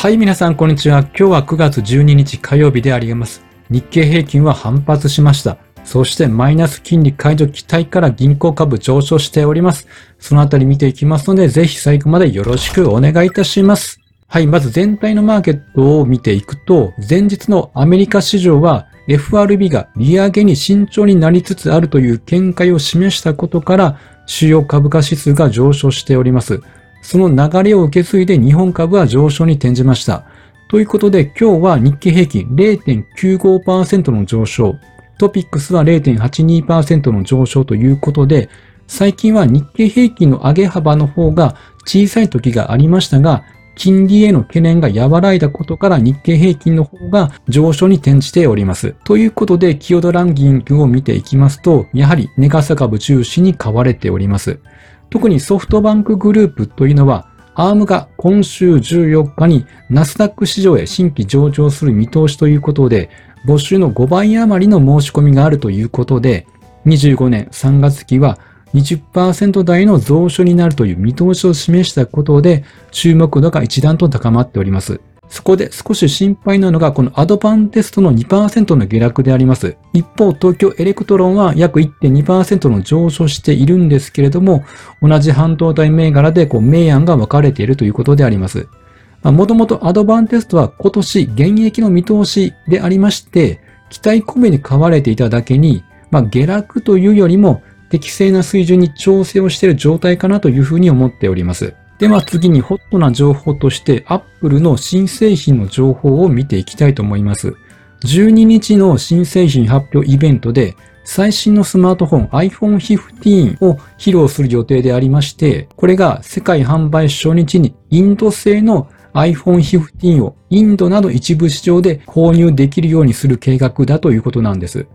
はい、皆さん、こんにちは。今日は9月12日火曜日であります。日経平均は反発しました。そしてマイナス金利解除期待から銀行株上昇しております。そのあたり見ていきますので、ぜひ最後までよろしくお願いいたします。はい、まず全体のマーケットを見ていくと、前日のアメリカ市場は FRB が利上げに慎重になりつつあるという見解を示したことから、主要株価指数が上昇しております。その流れを受け継いで日本株は上昇に転じました。ということで今日は日経平均0.95%の上昇、トピックスは0.82%の上昇ということで、最近は日経平均の上げ幅の方が小さい時がありましたが、金利への懸念が和らいだことから日経平均の方が上昇に転じております。ということで、キヨドランキングを見ていきますと、やはりネガサ株中心に買われております。特にソフトバンクグループというのは、アームが今週14日にナスダック市場へ新規上場する見通しということで、募集の5倍余りの申し込みがあるということで、25年3月期は20%台の増収になるという見通しを示したことで、注目度が一段と高まっております。そこで少し心配なのが、このアドバンテストの2%の下落であります。一方、東京エレクトロンは約1.2%の上昇しているんですけれども、同じ半導体銘柄でこう明暗が分かれているということであります。もともとアドバンテストは今年現役の見通しでありまして、期待込めに買われていただけに、まあ、下落というよりも適正な水準に調整をしている状態かなというふうに思っております。では次にホットな情報として Apple の新製品の情報を見ていきたいと思います。12日の新製品発表イベントで最新のスマートフォン iPhone 15を披露する予定でありまして、これが世界販売初日にインド製の iPhone 15をインドなど一部市場で購入できるようにする計画だということなんです。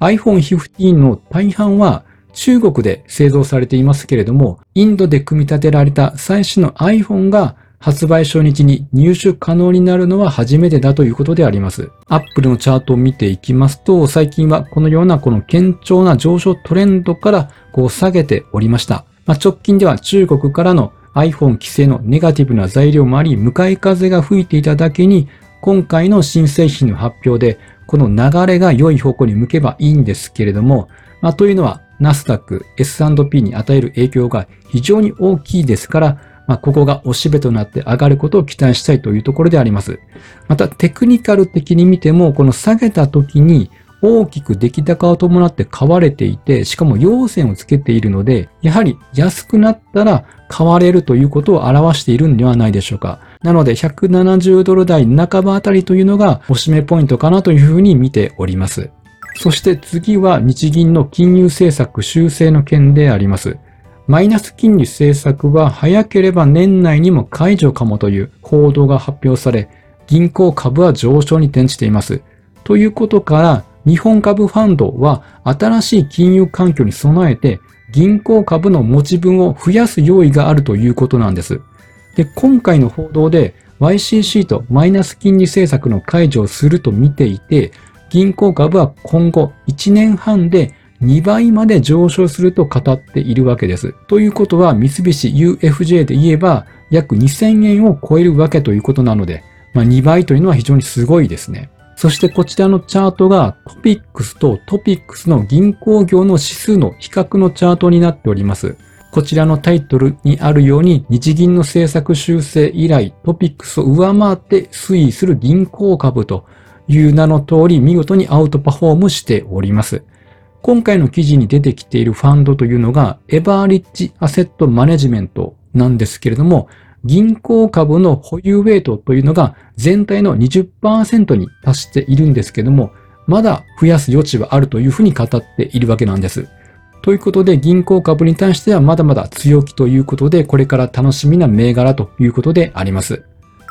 iPhone 15の大半は中国で製造されていますけれども、インドで組み立てられた最新の iPhone が発売初日に入手可能になるのは初めてだということであります。Apple のチャートを見ていきますと、最近はこのようなこの堅調な上昇トレンドからこう下げておりました。まあ、直近では中国からの iPhone 規制のネガティブな材料もあり、向かい風が吹いていただけに、今回の新製品の発表で、この流れが良い方向に向けばいいんですけれども、まあ、というのは、ナスダック、S&P に与える影響が非常に大きいですから、まあ、ここが押しべとなって上がることを期待したいというところであります。また、テクニカル的に見ても、この下げた時に大きく出来高を伴って買われていて、しかも陽線をつけているので、やはり安くなったら買われるということを表しているんではないでしょうか。なので、170ドル台半ばあたりというのがおしめポイントかなというふうに見ております。そして次は日銀の金融政策修正の件であります。マイナス金利政策は早ければ年内にも解除かもという報道が発表され、銀行株は上昇に転じています。ということから、日本株ファンドは新しい金融環境に備えて銀行株の持ち分を増やす用意があるということなんです。で、今回の報道で YCC とマイナス金利政策の解除をすると見ていて、銀行株は今後1年半で2倍まで上昇すると語っているわけです。ということは三菱 UFJ で言えば約2000円を超えるわけということなので、まあ、2倍というのは非常にすごいですね。そしてこちらのチャートがトピックスとトピックスの銀行業の指数の比較のチャートになっております。こちらのタイトルにあるように日銀の政策修正以来トピックスを上回って推移する銀行株という名の通り見事にアウトパフォームしております。今回の記事に出てきているファンドというのがエバーリッジアセットマネジメントなんですけれども、銀行株の保有ウェイトというのが全体の20%に達しているんですけども、まだ増やす余地はあるというふうに語っているわけなんです。ということで銀行株に対してはまだまだ強気ということで、これから楽しみな銘柄ということであります。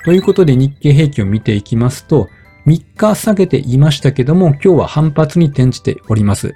ということで日経平均を見ていきますと、3日下げていましたけども、今日は反発に転じております。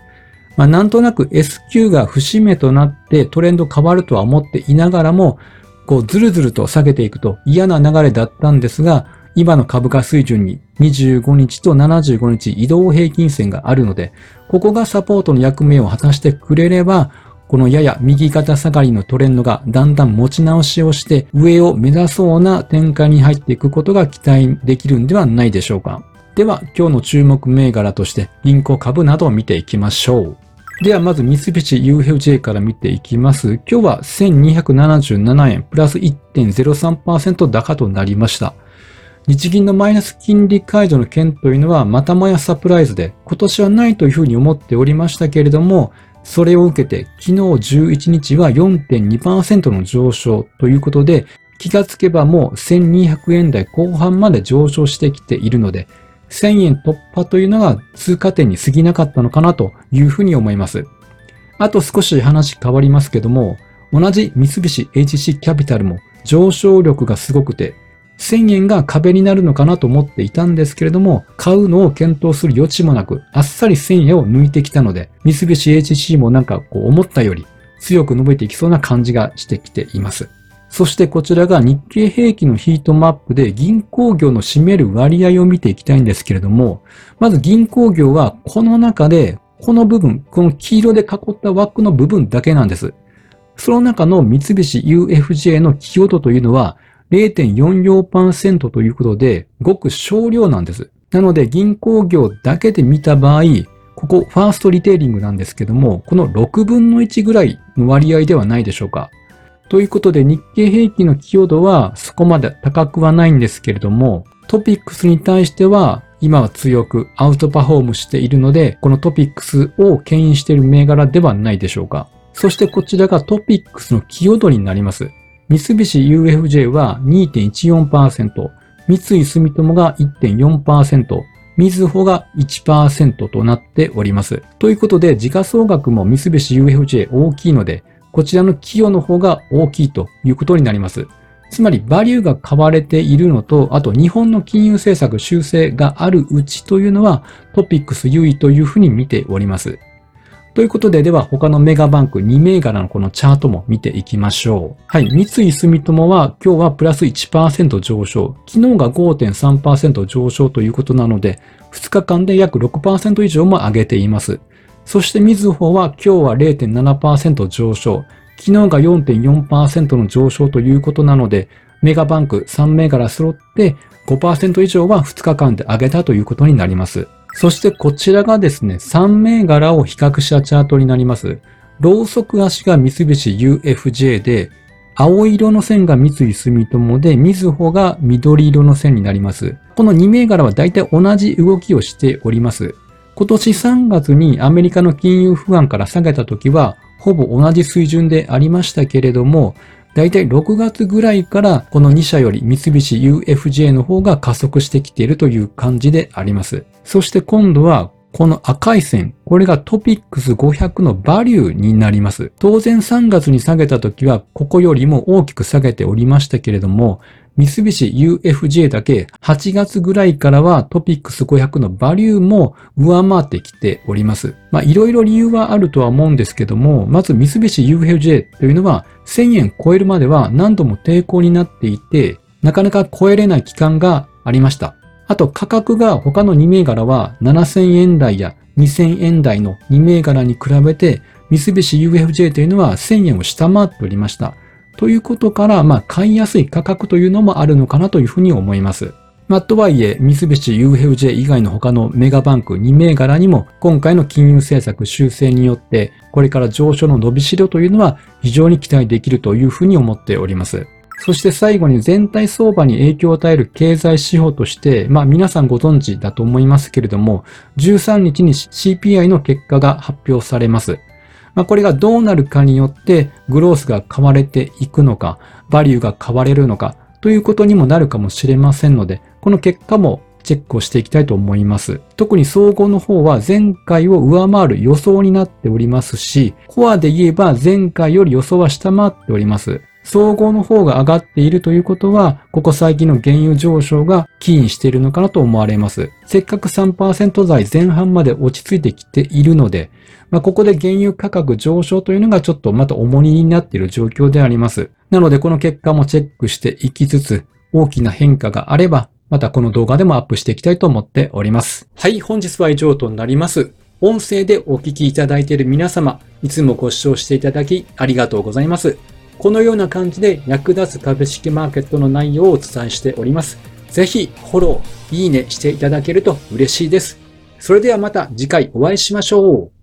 まあ、なんとなく S q が節目となってトレンド変わるとは思っていながらも、こうずるずると下げていくと嫌な流れだったんですが、今の株価水準に25日と75日移動平均線があるので、ここがサポートの役目を果たしてくれれば、このやや右肩下がりのトレンドがだんだん持ち直しをして上を目指そうな展開に入っていくことが期待できるんではないでしょうか。では今日の注目銘柄として銀行株などを見ていきましょう。ではまず三菱 UFJ から見ていきます。今日は1277円プラス1.03%高となりました。日銀のマイナス金利解除の件というのはまたもやサプライズで今年はないというふうに思っておりましたけれども、それを受けて昨日11日は4.2%の上昇ということで、気がつけばもう1200円台後半まで上昇してきているので、1000円突破というのが通過点に過ぎなかったのかなというふうに思います。あと少し話変わりますけども、同じ三菱 HC キャピタルも上昇力がすごくて、1000円が壁になるのかなと思っていたんですけれども、買うのを検討する余地もなく、あっさり1000円を抜いてきたので、三菱 HC もなんかこう思ったより強く伸びていきそうな感じがしてきています。そしてこちらが日経平均のヒートマップで銀行業の占める割合を見ていきたいんですけれども、まず銀行業はこの中でこの部分、この黄色で囲った枠の部分だけなんです。その中の三菱 UFJ の寄与度というのは0.44%ということで、ごく少量なんです。なので銀行業だけで見た場合、ここファーストリテイリングなんですけども、この6分の1ぐらいの割合ではないでしょうか。ということで日経平均の寄与度はそこまで高くはないんですけれども、トピックスに対しては今は強くアウトパフォームしているので、このトピックスを牽引している銘柄ではないでしょうか。そしてこちらがトピックスの寄与度になります。三菱 UFJ は2.14%、三井住友が1.4%、みずほが1%となっております。ということで、時価総額も三菱 UFJ 大きいので、こちらの寄与の方が大きいということになります。つまり、バリューが買われているのと、あと日本の金融政策修正があるうちというのは、トピックス優位というふうに見ております。ということで、では他のメガバンク2銘柄のこのチャートも見ていきましょう。はい。三井住友は今日はプラス1%上昇。昨日が5.3%上昇ということなので、2日間で約6%以上も上げています。そしてみずほは今日は0.7%上昇。昨日が4.4%の上昇ということなので、メガバンク3銘柄揃って5%以上は2日間で上げたということになります。そしてこちらがですね、3銘柄を比較したチャートになります。ローソク足が三菱 UFJ で、青色の線が三井住友で、みずほが緑色の線になります。この2銘柄は大体同じ動きをしております。今年3月にアメリカの金融不安から下げた時は、ほぼ同じ水準でありましたけれども、だいたい6月ぐらいからこの2社より三菱 UFJ の方が加速してきているという感じであります。そして今度はこの赤い線、これがトピックス500のバリューになります。当然3月に下げた時はここよりも大きく下げておりましたけれども、三菱 UFJ だけ8月ぐらいからはトピックス500のバリューも上回ってきております。まあいろいろ理由はあるとは思うんですけども、まず三菱 UFJ というのは1000円超えるまでは何度も抵抗になっていて、なかなか超えれない期間がありました。あと価格が他の2銘柄は7000円台や2000円台の2銘柄に比べて三菱 UFJ というのは1000円を下回っておりました。ということから、まあ、買いやすい価格というのもあるのかなというふうに思います。まあ、とはいえ、三菱 UFJ 以外の他のメガバンク2銘柄にも、今回の金融政策修正によって、これから上昇の伸びしろというのは非常に期待できるというふうに思っております。そして最後に全体相場に影響を与える経済指標として、まあ皆さんご存知だと思いますけれども、13日に CPI の結果が発表されます。まあ、これがどうなるかによってグロースが買われていくのか、バリューが買われるのかということにもなるかもしれませんので、この結果もチェックをしていきたいと思います。特に総合の方は前回を上回る予想になっておりますし、コアで言えば前回より予想は下回っております。総合の方が上がっているということは、ここ最近の原油上昇が起因しているのかなと思われます。せっかく3%台前半まで落ち着いてきているので、まあ、ここで原油価格上昇というのがちょっとまた重荷になっている状況であります。なのでこの結果もチェックしていきつつ、大きな変化があれば、またこの動画でもアップしていきたいと思っております。はい、本日は以上となります。音声でお聞きいただいている皆様、いつもご視聴していただきありがとうございます。このような感じで役立つ株式マーケットの内容をお伝えしております。ぜひフォロー、いいねしていただけると嬉しいです。それではまた次回お会いしましょう。